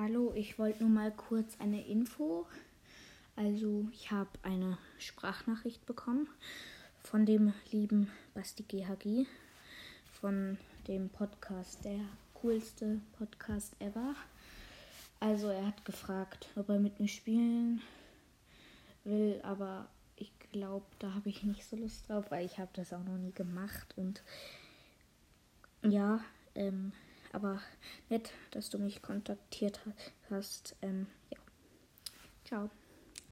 Hallo, ich wollte nur mal kurz eine Info. Also, ich habe eine Sprachnachricht bekommen von dem lieben Basti GHG von dem Podcast, der coolste Podcast ever. Also, er hat gefragt, ob er mit mir spielen will, aber ich glaube, da habe ich nicht so Lust drauf, weil ich habe das auch noch nie gemacht und ja, ähm, aber nett, dass du mich kontaktiert hast. Ähm, ja. Ciao.